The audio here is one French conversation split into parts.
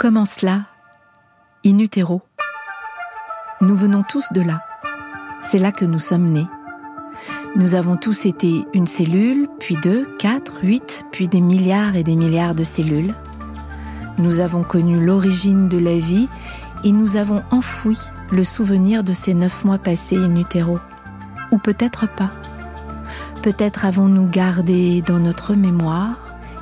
commence là, in utero. Nous venons tous de là. C'est là que nous sommes nés. Nous avons tous été une cellule, puis deux, quatre, huit, puis des milliards et des milliards de cellules. Nous avons connu l'origine de la vie et nous avons enfoui le souvenir de ces neuf mois passés in utero. Ou peut-être pas. Peut-être avons-nous gardé dans notre mémoire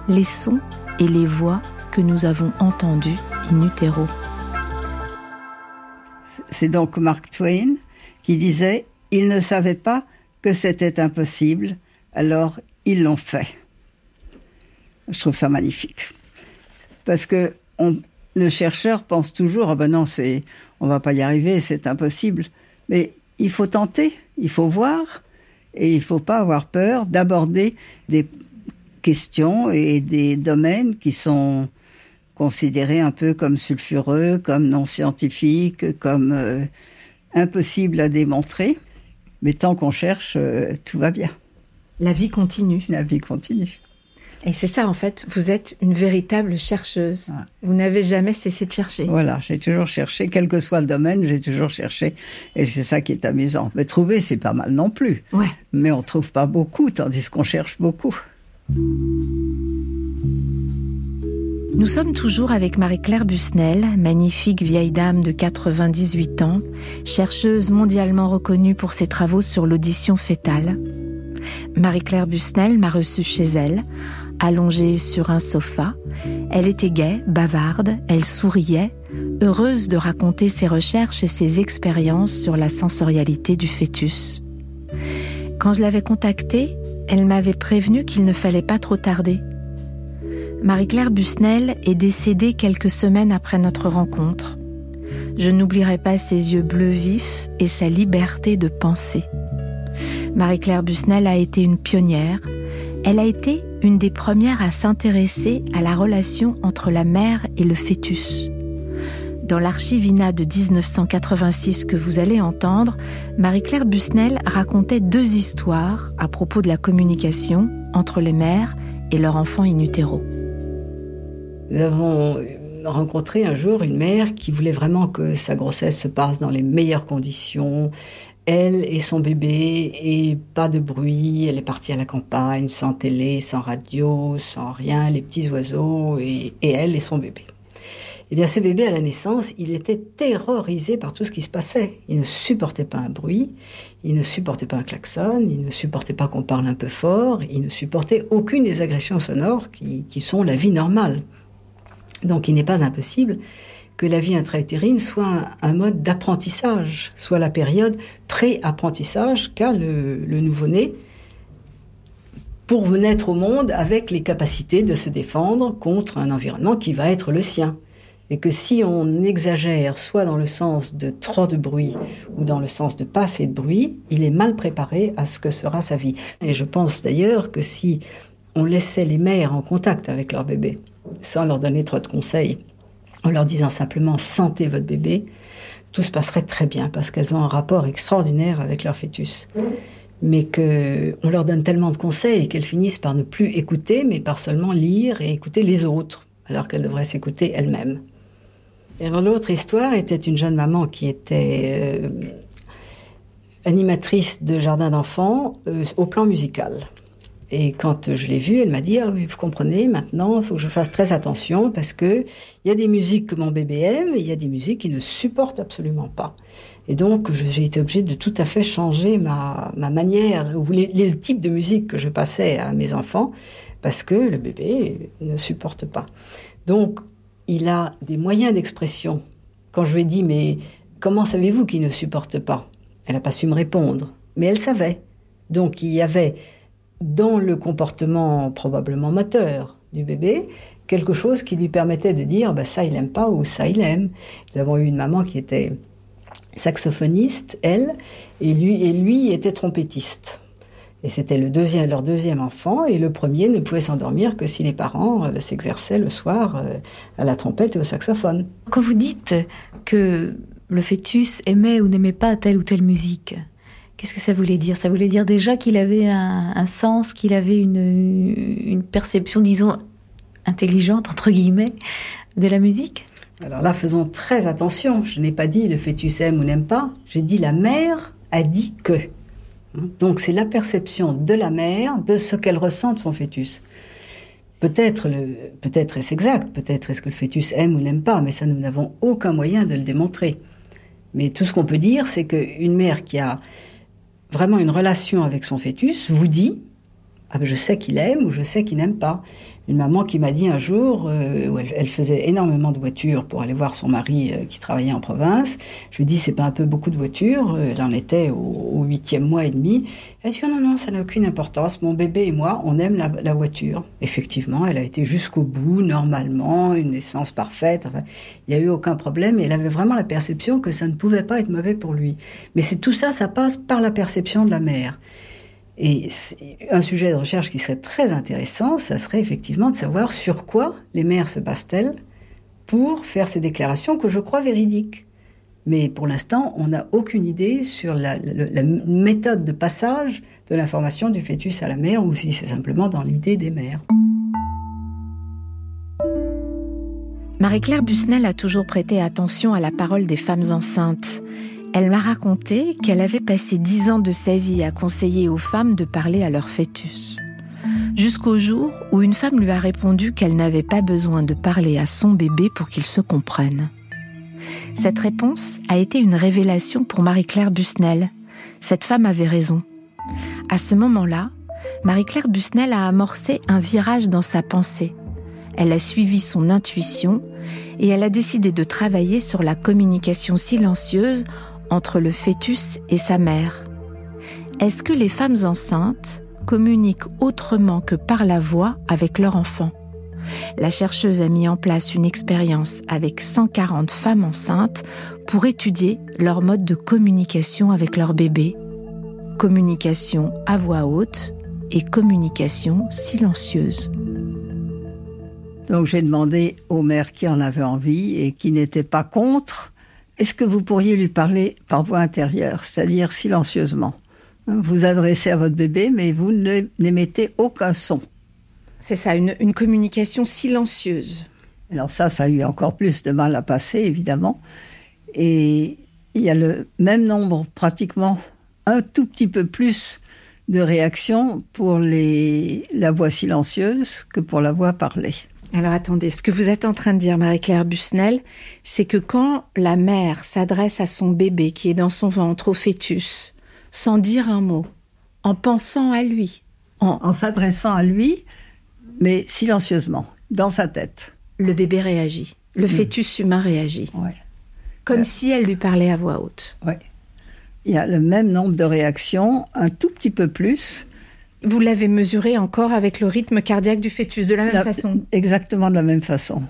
les sons et les voix nous avons entendus in utero. C'est donc Mark Twain qui disait Ils ne savaient pas que c'était impossible, alors ils l'ont fait. Je trouve ça magnifique. Parce que le chercheur pense toujours, ah ben non, c'est, on va pas y arriver, c'est impossible. Mais il faut tenter, il faut voir, et il faut pas avoir peur d'aborder des questions et des domaines qui sont considérés un peu comme sulfureux, comme non scientifiques, comme euh, impossibles à démontrer. Mais tant qu'on cherche, euh, tout va bien. La vie continue. La vie continue. Et c'est ça, en fait, vous êtes une véritable chercheuse. Vous n'avez jamais cessé de chercher. Voilà, j'ai toujours cherché, quel que soit le domaine, j'ai toujours cherché. Et c'est ça qui est amusant. Mais trouver, c'est pas mal non plus. Ouais. Mais on trouve pas beaucoup, tandis qu'on cherche beaucoup. Nous sommes toujours avec Marie-Claire Busnel, magnifique vieille dame de 98 ans, chercheuse mondialement reconnue pour ses travaux sur l'audition fétale. Marie-Claire Busnel m'a reçue chez elle, allongée sur un sofa. Elle était gaie, bavarde, elle souriait, heureuse de raconter ses recherches et ses expériences sur la sensorialité du fœtus. Quand je l'avais contactée, elle m'avait prévenu qu'il ne fallait pas trop tarder. Marie-Claire Busnel est décédée quelques semaines après notre rencontre. Je n'oublierai pas ses yeux bleus vifs et sa liberté de penser. Marie-Claire Busnel a été une pionnière. Elle a été une des premières à s'intéresser à la relation entre la mère et le fœtus. Dans l'archivina de 1986 que vous allez entendre, Marie-Claire Busnel racontait deux histoires à propos de la communication entre les mères et leur enfant in. Nous avons rencontré un jour une mère qui voulait vraiment que sa grossesse se passe dans les meilleures conditions, elle et son bébé, et pas de bruit. Elle est partie à la campagne, sans télé, sans radio, sans rien, les petits oiseaux, et, elle et son bébé. Eh bien, ce bébé, à la naissance, il était terrorisé par tout ce qui se passait. Il ne supportait pas un bruit, il ne supportait pas un klaxon, il ne supportait pas qu'on parle un peu fort, il ne supportait aucune des agressions sonores qui, sont la vie normale. Donc, il n'est pas impossible que la vie intra-utérine soit un, mode d'apprentissage, soit la période pré-apprentissage qu'a le, nouveau-né pour naître au monde avec les capacités de se défendre contre un environnement qui va être le sien. Et que si on exagère soit dans le sens de trop de bruit ou dans le sens de pas assez de bruit, il est mal préparé à ce que sera sa vie. Et je pense d'ailleurs que si on laissait les mères en contact avec leur bébé, sans leur donner trop de conseils, en leur disant simplement sentez votre bébé, tout se passerait très bien parce qu'elles ont un rapport extraordinaire avec leur fœtus. Mais que on leur donne tellement de conseils qu'elles finissent par ne plus écouter, mais par seulement lire et écouter les autres, alors qu'elles devraient s'écouter elles-mêmes. Et l'autre histoire était une jeune maman qui était euh, animatrice de jardin d'enfants euh, au plan musical. Et quand je l'ai vue, elle m'a dit, ah, vous comprenez, maintenant, il faut que je fasse très attention parce que il y a des musiques que mon bébé aime il y a des musiques qu'il ne supporte absolument pas. Et donc, j'ai été obligée de tout à fait changer ma, ma manière, ou le type de musique que je passais à mes enfants parce que le bébé ne supporte pas. Donc, il a des moyens d'expression. Quand je lui ai dit, mais comment savez-vous qu'il ne supporte pas? Elle n'a pas su me répondre, mais elle savait. Donc, il y avait dans le comportement probablement moteur du bébé, quelque chose qui lui permettait de dire bah, ça il aime pas ou ça il aime. Nous avons eu une maman qui était saxophoniste, elle, et lui, et lui était trompettiste. Et c'était le deuxième, leur deuxième enfant, et le premier ne pouvait s'endormir que si les parents euh, s'exerçaient le soir euh, à la trompette et au saxophone. Quand vous dites que le fœtus aimait ou n'aimait pas telle ou telle musique, Qu'est-ce que ça voulait dire? Ça voulait dire déjà qu'il avait un, sens, qu'il avait une, perception, disons, intelligente, entre guillemets, de la musique? Alors là, faisons très attention. Je n'ai pas dit le fœtus aime ou n'aime pas. J'ai dit la mère a dit que. Hein? Donc c'est la perception de la mère de ce qu'elle ressent de son fœtus. Peut-être, peut-être est-ce exact, peut-être est-ce que le fœtus aime ou n'aime pas, mais ça nous n'avons aucun moyen de le démontrer. Mais tout ce qu'on peut dire, c'est qu'une mère qui a vraiment une relation avec son fœtus vous dit ah ben je sais qu'il aime ou je sais qu'il n'aime pas. Une maman qui m'a dit un jour, euh, elle, faisait énormément de voitures pour aller voir son mari euh, qui travaillait en province. Je lui dis c'est pas un peu beaucoup de voitures. Euh, elle en était au huitième mois et demi. Elle dit oh non non ça n'a aucune importance. Mon bébé et moi on aime la, voiture. Effectivement elle a été jusqu'au bout normalement une naissance parfaite. Il y a eu aucun problème et elle avait vraiment la perception que ça ne pouvait pas être mauvais pour lui. Mais c'est tout ça ça passe par la perception de la mère. Et un sujet de recherche qui serait très intéressant, ça serait effectivement de savoir sur quoi les mères se basent-elles pour faire ces déclarations que je crois véridiques. Mais pour l'instant, on n'a aucune idée sur la, méthode de passage de l'information du fœtus à la mère ou si c'est simplement dans l'idée des mères. Marie-Claire Busnel a toujours prêté attention à la parole des femmes enceintes. Elle m'a raconté qu'elle avait passé dix ans de sa vie à conseiller aux femmes de parler à leur fœtus. Jusqu'au jour où une femme lui a répondu qu'elle n'avait pas besoin de parler à son bébé pour qu'il se comprenne. Cette réponse a été une révélation pour Marie-Claire Busnel. Cette femme avait raison. À ce moment-là, Marie-Claire Busnel a amorcé un virage dans sa pensée. Elle a suivi son intuition et elle a décidé de travailler sur la communication silencieuse entre le fœtus et sa mère Est-ce que les femmes enceintes communiquent autrement que par la voix avec leur enfant? La chercheuse a mis en place une expérience avec 140 femmes enceintes pour étudier leur mode de communication avec leur bébé. Communication à voix haute et communication silencieuse. Donc j'ai demandé aux mères qui en avaient envie et qui n'étaient pas contre est-ce que vous pourriez lui parler par voix intérieure, c'est-à-dire silencieusement? Vous adressez à votre bébé, mais vous n'émettez aucun son. C'est ça, une, communication silencieuse. Alors ça, ça a eu encore plus de mal à passer, évidemment. Et il y a le même nombre, pratiquement un tout petit peu plus de réactions pour la voix silencieuse que pour la voix parlée. Alors attendez, ce que vous êtes en train de dire, Marie-Claire Busnel, c'est que quand la mère s'adresse à son bébé qui est dans son ventre, au fœtus, sans dire un mot, en pensant à lui, en, s'adressant à lui, mais silencieusement, dans sa tête. Le bébé réagit, le mm. fœtus humain réagit. Comme si elle lui parlait à voix haute. Il y a le même nombre de réactions, un tout petit peu plus, vous l'avez mesuré encore avec le rythme cardiaque du fœtus, de la même façon Exactement de la même façon.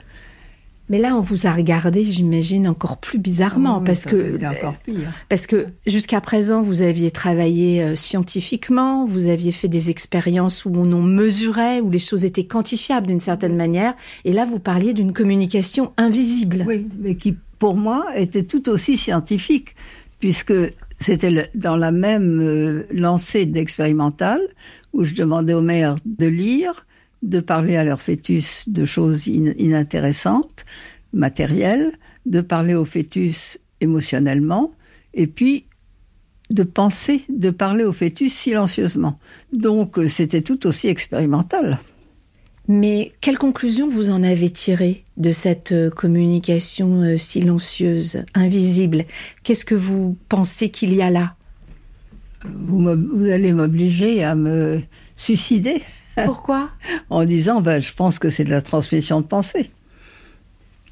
Mais là, on vous a regardé, j'imagine, encore plus bizarrement, parce, que, encore pire. parce que jusqu'à présent, vous aviez travaillé euh, scientifiquement, vous aviez fait des expériences où on mesurait, où les choses étaient quantifiables d'une certaine manière, et là, vous parliez d'une communication invisible. Oui, mais qui, pour moi, était tout aussi scientifique, puisque c'était dans la même euh, lancée d'expérimental où je demandais aux mères de lire, de parler à leur fœtus de choses inintéressantes, matérielles, de parler au fœtus émotionnellement, et puis de penser, de parler au fœtus silencieusement. Donc euh, c'était tout aussi expérimental. Mais quelle conclusion vous en avez tiré de cette euh, communication euh, silencieuse, invisible Qu'est-ce que vous pensez qu'il y a là? Vous, vous, allez m'obliger à me suicider. Pourquoi? En disant, ben, je pense que c'est de la transmission de pensée.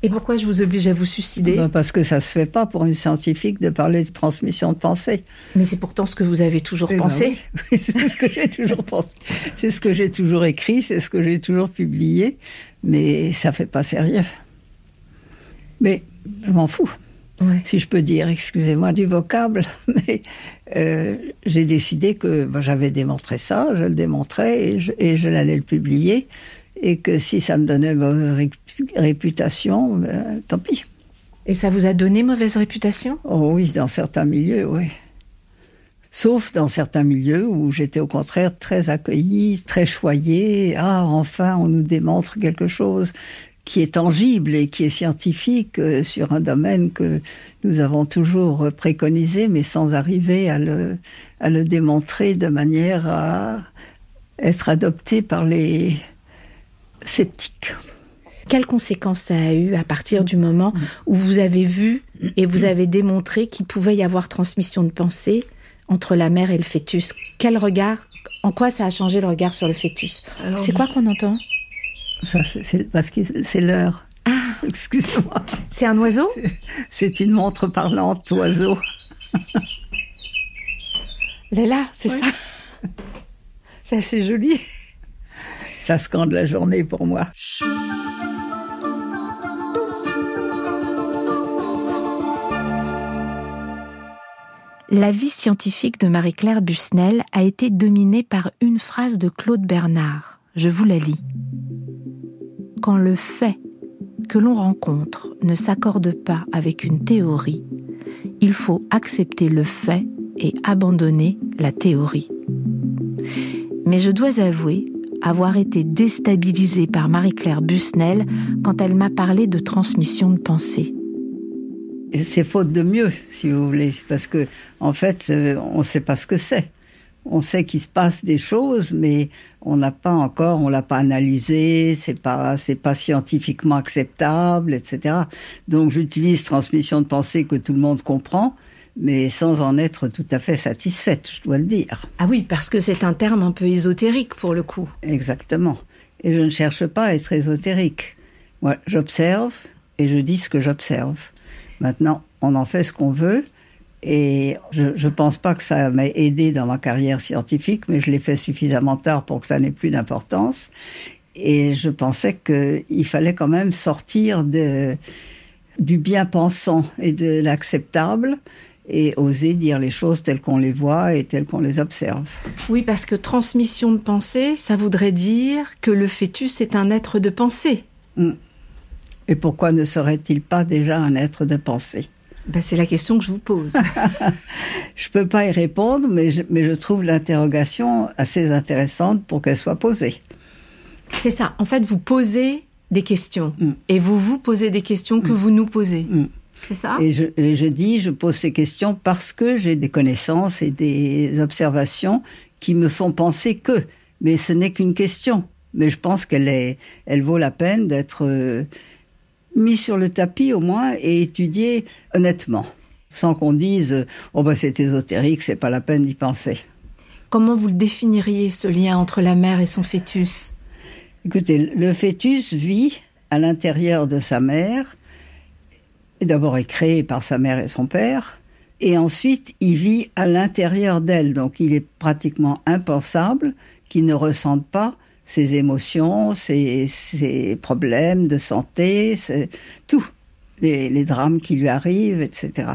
Et pourquoi je vous oblige à vous suicider? Ben, Parce que ça se fait pas pour une scientifique de parler de transmission de pensée. Mais c'est pourtant ce que vous avez toujours eh ben pensé. oui, c'est ce que j'ai toujours pensé. C'est ce que j'ai toujours écrit, c'est ce que j'ai toujours publié. Mais ça fait pas sérieux. Mais je m'en fous. Si je peux dire, excusez-moi du vocable, mais euh, j'ai décidé que ben, j'avais démontré ça, je le démontrais et je, et je l'allais le publier et que si ça me donnait mauvaise réputation, ben, tant pis. Et ça vous a donné mauvaise réputation? Oh oui, dans certains milieux, oui. Sauf dans certains milieux où j'étais au contraire très accueillie, très choyée. Ah, enfin, on nous démontre quelque chose qui est tangible et qui est scientifique euh, sur un domaine que nous avons toujours préconisé, mais sans arriver à le, à le démontrer de manière à être adopté par les sceptiques. Quelles conséquences ça a eu à partir du moment où vous avez vu et vous avez démontré qu'il pouvait y avoir transmission de pensée entre la mère et le fœtus Quel regard En quoi ça a changé le regard sur le fœtus? C'est quoi qu'on entend? Ça, c'est parce que c'est l'heure. Ah, Excusez-moi. c'est un oiseau? C'est une montre parlante, oiseau. Là, c'est ça. C'est assez joli. Ça scande la journée pour moi. La vie scientifique de Marie-Claire Busnel a été dominée par une phrase de Claude Bernard. Je vous la lis. Quand le fait que l'on rencontre ne s'accorde pas avec une théorie, il faut accepter le fait et abandonner la théorie. Mais je dois avouer avoir été déstabilisée par Marie-Claire Busnel quand elle m'a parlé de transmission de pensée. C'est faute de mieux, si vous voulez, parce que en fait, euh, on ne sait pas ce que c'est. On sait qu'il se passe des choses, mais on n'a pas encore, on l'a pas analysé, c'est pas, c'est pas scientifiquement acceptable, etc. Donc j'utilise transmission de pensée que tout le monde comprend, mais sans en être tout à fait satisfaite, je dois le dire. Ah oui, parce que c'est un terme un peu ésotérique pour le coup. Exactement. Et je ne cherche pas à être ésotérique. Moi, j'observe et je dis ce que j'observe. Maintenant, on en fait ce qu'on veut. Et je ne pense pas que ça m'ait aidé dans ma carrière scientifique, mais je l'ai fait suffisamment tard pour que ça n'ait plus d'importance. Et je pensais qu'il fallait quand même sortir de, du bien-pensant et de l'acceptable et oser dire les choses telles qu'on les voit et telles qu'on les observe. Oui, parce que transmission de pensée, ça voudrait dire que le fœtus est un être de pensée. Et pourquoi ne serait-il pas déjà un être de pensée? Ben, c'est la question que je vous pose. Je peux pas y répondre, mais je, mais je trouve l'interrogation assez intéressante pour qu'elle soit posée. c'est ça. En fait, vous posez des questions Mm. et vous vous posez des questions que vous nous posez. Mm. C'est ça? Et je, et je dis, je pose ces questions parce que j'ai des connaissances et des observations qui me font penser que. Mais ce n'est qu'une question. Mais je pense qu'elle elle vaut la peine d'être euh, mise sur le tapis au moins et étudiée honnêtement, sans qu'on dise oh ben c'est ésotérique, c'est pas la peine d'y penser. Comment vous le définiriez, ce lien entre la mère et son fœtus? Écoutez, le fœtus vit à l'intérieur de sa mère. D'abord est créé par sa mère et son père. Et ensuite, il vit à l'intérieur d'elle. Donc, il est pratiquement impensable qu'il ne ressente pas ses émotions, ses, problèmes de santé, tout. Les, drames qui lui arrivent, etc.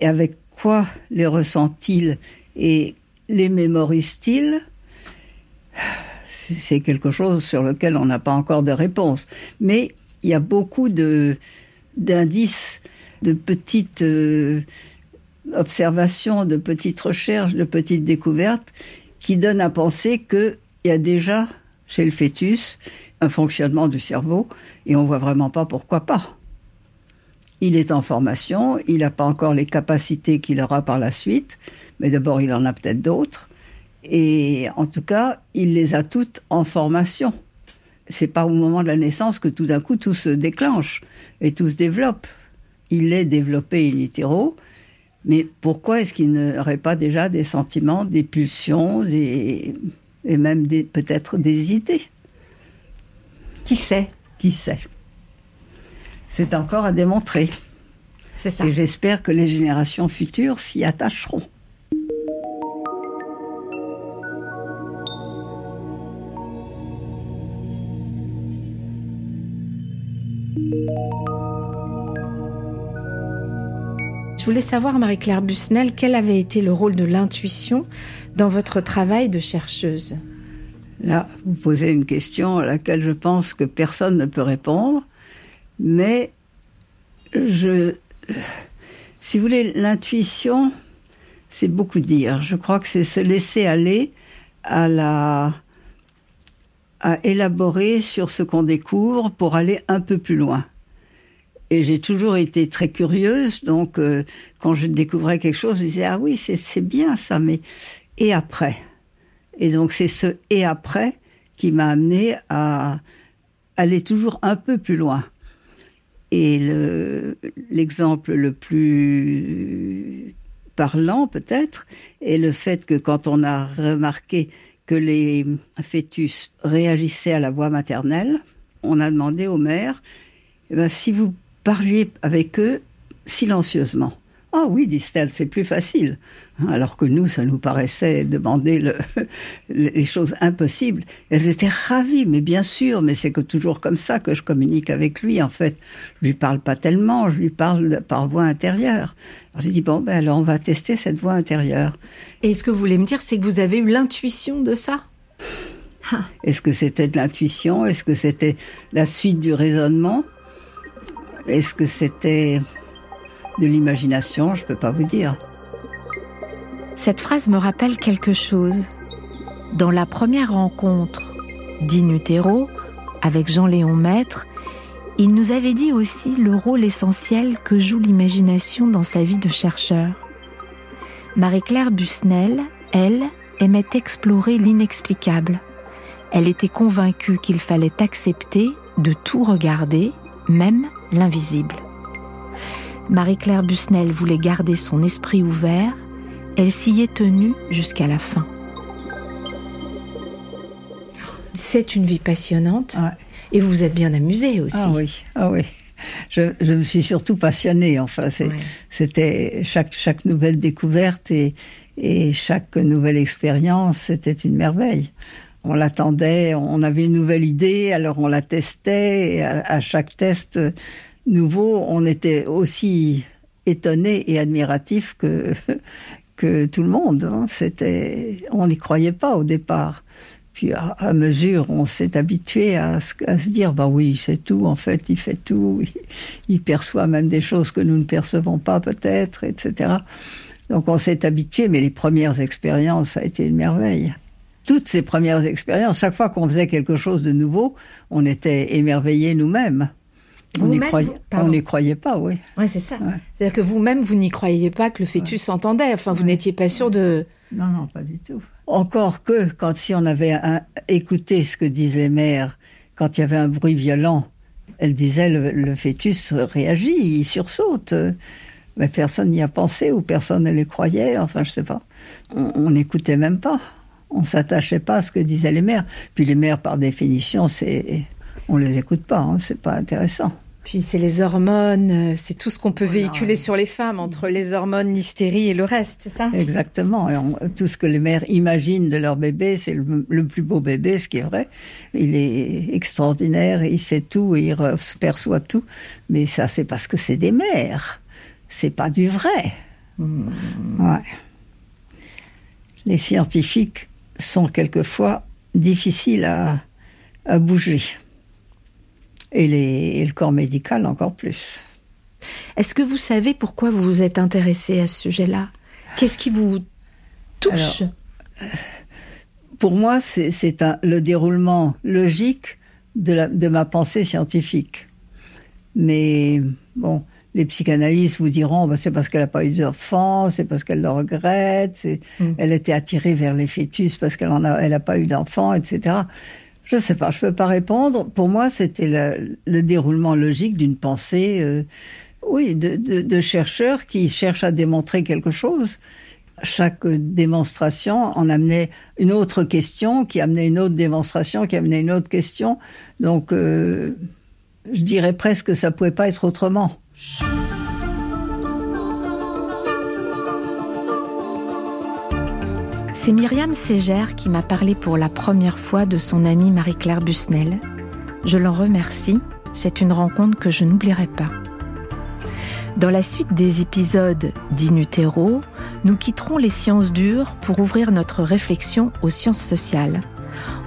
Et avec quoi les ressent-il et les mémorise-t-il? C'est quelque chose sur lequel on n'a pas encore de réponse. Mais il y a beaucoup de d'indices, de petites euh, observations, de petites recherches, de petites découvertes qui donnent à penser qu'il y a déjà chez le fœtus un fonctionnement du cerveau et on voit vraiment pas pourquoi pas. Il est en formation, il n'a pas encore les capacités qu'il aura par la suite, mais d'abord il en a peut-être d'autres. Et en tout cas, il les a toutes en formation. C'est pas au moment de la naissance que tout d'un coup tout se déclenche et tout se développe. Il est développé in mais pourquoi est-ce qu'il n'aurait pas déjà des sentiments, des pulsions, des, et même des- peut-être des idées Qui sait? Qui sait? C'est encore à démontrer. C'est ça. Et j'espère que les générations futures s'y attacheront. Voulais savoir, Marie-Claire Busnel, quel avait été le rôle de l'intuition dans votre travail de chercheuse? Là, vous posez une question à laquelle je pense que personne ne peut répondre, mais je, si vous voulez, l'intuition, c'est beaucoup dire. Je crois que c'est se laisser aller à la, à élaborer sur ce qu'on découvre pour aller un peu plus loin. Et j'ai toujours été très curieuse, donc euh, quand je découvrais quelque chose, je disais ah oui c'est bien ça, mais et après? Et donc c'est ce et après qui m'a amené à aller toujours un peu plus loin. Et l'exemple le, plus parlant peut-être est le fait que quand on a remarqué que les fœtus réagissaient à la voix maternelle, on a demandé aux mères eh ben, si vous parliez avec eux silencieusement. Ah oui, disent-elles, c'est plus facile. Alors que nous, ça nous paraissait demander le, les choses impossibles. Elles étaient ravies, mais bien sûr, mais c'est que toujours comme ça que je communique avec lui, en fait. Je lui parle pas tellement, je lui parle par voix intérieure. Alors j'ai dit, bon, ben alors on va tester cette voix intérieure. Et ce que vous voulez me dire, c'est que vous avez eu l'intuition de ça? Est-ce que c'était de l'intuition? Est-ce que c'était la suite du raisonnement? Est-ce que c'était de l'imagination, je ne peux pas vous dire. Cette phrase me rappelle quelque chose. Dans la première rencontre d'Inutero avec Jean-Léon Maître, il nous avait dit aussi le rôle essentiel que joue l'imagination dans sa vie de chercheur. Marie-Claire Busnel, elle, aimait explorer l'inexplicable. Elle était convaincue qu'il fallait accepter de tout regarder, même l'invisible. Marie-Claire Busnel voulait garder son esprit ouvert, elle s'y est tenue jusqu'à la fin. C'est une vie passionnante et vous vous êtes bien amusée aussi. Ah oui, ah oui. Je, me suis surtout passionnée. Enfin, c'était chaque, chaque nouvelle découverte et, et chaque nouvelle expérience, c'était une merveille. On l'attendait, on avait une nouvelle idée, alors on la testait. Et à chaque test, nouveau, on était aussi étonné et admiratif que, que tout le monde. Hein. C'était, on n'y croyait pas au départ. Puis à, mesure, on s'est habitué à, se dire, bah oui, c'est tout, en fait, il fait tout, il, perçoit même des choses que nous ne percevons pas peut-être, etc. Donc on s'est habitué, mais les premières expériences, ça a été une merveille. Toutes ces premières expériences, chaque fois qu'on faisait quelque chose de nouveau, on était émerveillés nous-mêmes. On n'y croyait, pas, oui. Oui, c'est ça. C'est-à-dire que vous-même, vous n'y croyiez pas que le fœtus s'entendait. Enfin, vous n'étiez pas sûr de... Non, non, pas du tout. Encore que, quand si on avait écouté ce que disaient mères, quand il y avait un bruit violent, elle disait le, fœtus réagit, il sursaute. Mais personne n'y a pensé ou personne ne les croyait. Enfin, je sais pas. On n'écoutait même pas. On s'attachait pas à ce que disaient les mères. Puis les mères, par définition, c'est on les écoute pas. Hein, c'est pas intéressant. Puis c'est les hormones, euh, c'est tout ce qu'on peut véhiculer sur les femmes, entre les hormones, l'hystérie et le reste, c'est ça? Exactement. tout ce que les mères imaginent de leur bébé, c'est le, plus beau bébé, ce qui est vrai. Il est extraordinaire, il sait tout, et il perçoit tout. Mais ça, c'est parce que c'est des mères. C'est pas du vrai. Hmm. Ouais. Les scientifiques sont quelquefois difficiles à, à bouger et, le corps médical encore plus. Est-ce que vous savez pourquoi vous vous êtes intéressé à ce sujet-là? Qu'est-ce qui vous touche? Euh, Pour moi, c'est le déroulement logique de, de, ma pensée scientifique. Mais bon, les psychanalystes vous diront, bah, c'est parce qu'elle n'a pas eu d'enfant, c'est parce qu'elle le regrette, mm. elle était attirée vers les fœtus parce qu'elle n'a elle pas eu d'enfant, etc. Je ne sais pas, je ne peux pas répondre. Pour moi, c'était le, déroulement logique d'une pensée, euh, oui, de, chercheurs qui cherchent à démontrer quelque chose. Chaque démonstration en amenait une autre question, qui amenait une autre démonstration, qui amenait une autre question. Donc, euh, je dirais presque que ça pouvait pas être autrement. C'est Myriam Ségère qui m'a parlé pour la première fois de son amie Marie-Claire Busnel. Je l'en remercie, c'est une rencontre que je n'oublierai pas. Dans la suite des épisodes d'Inutero, nous quitterons les sciences dures pour ouvrir notre réflexion aux sciences sociales.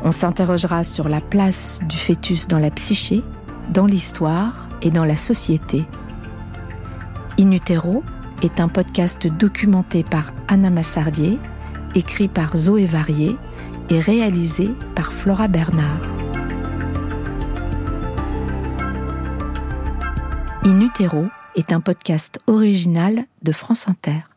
On s'interrogera sur la place du fœtus dans la psyché, dans l'histoire et dans la société. In Utero est un podcast documenté par Anna Massardier, écrit par Zoé Varier et réalisé par Flora Bernard. In Utero est un podcast original de France Inter.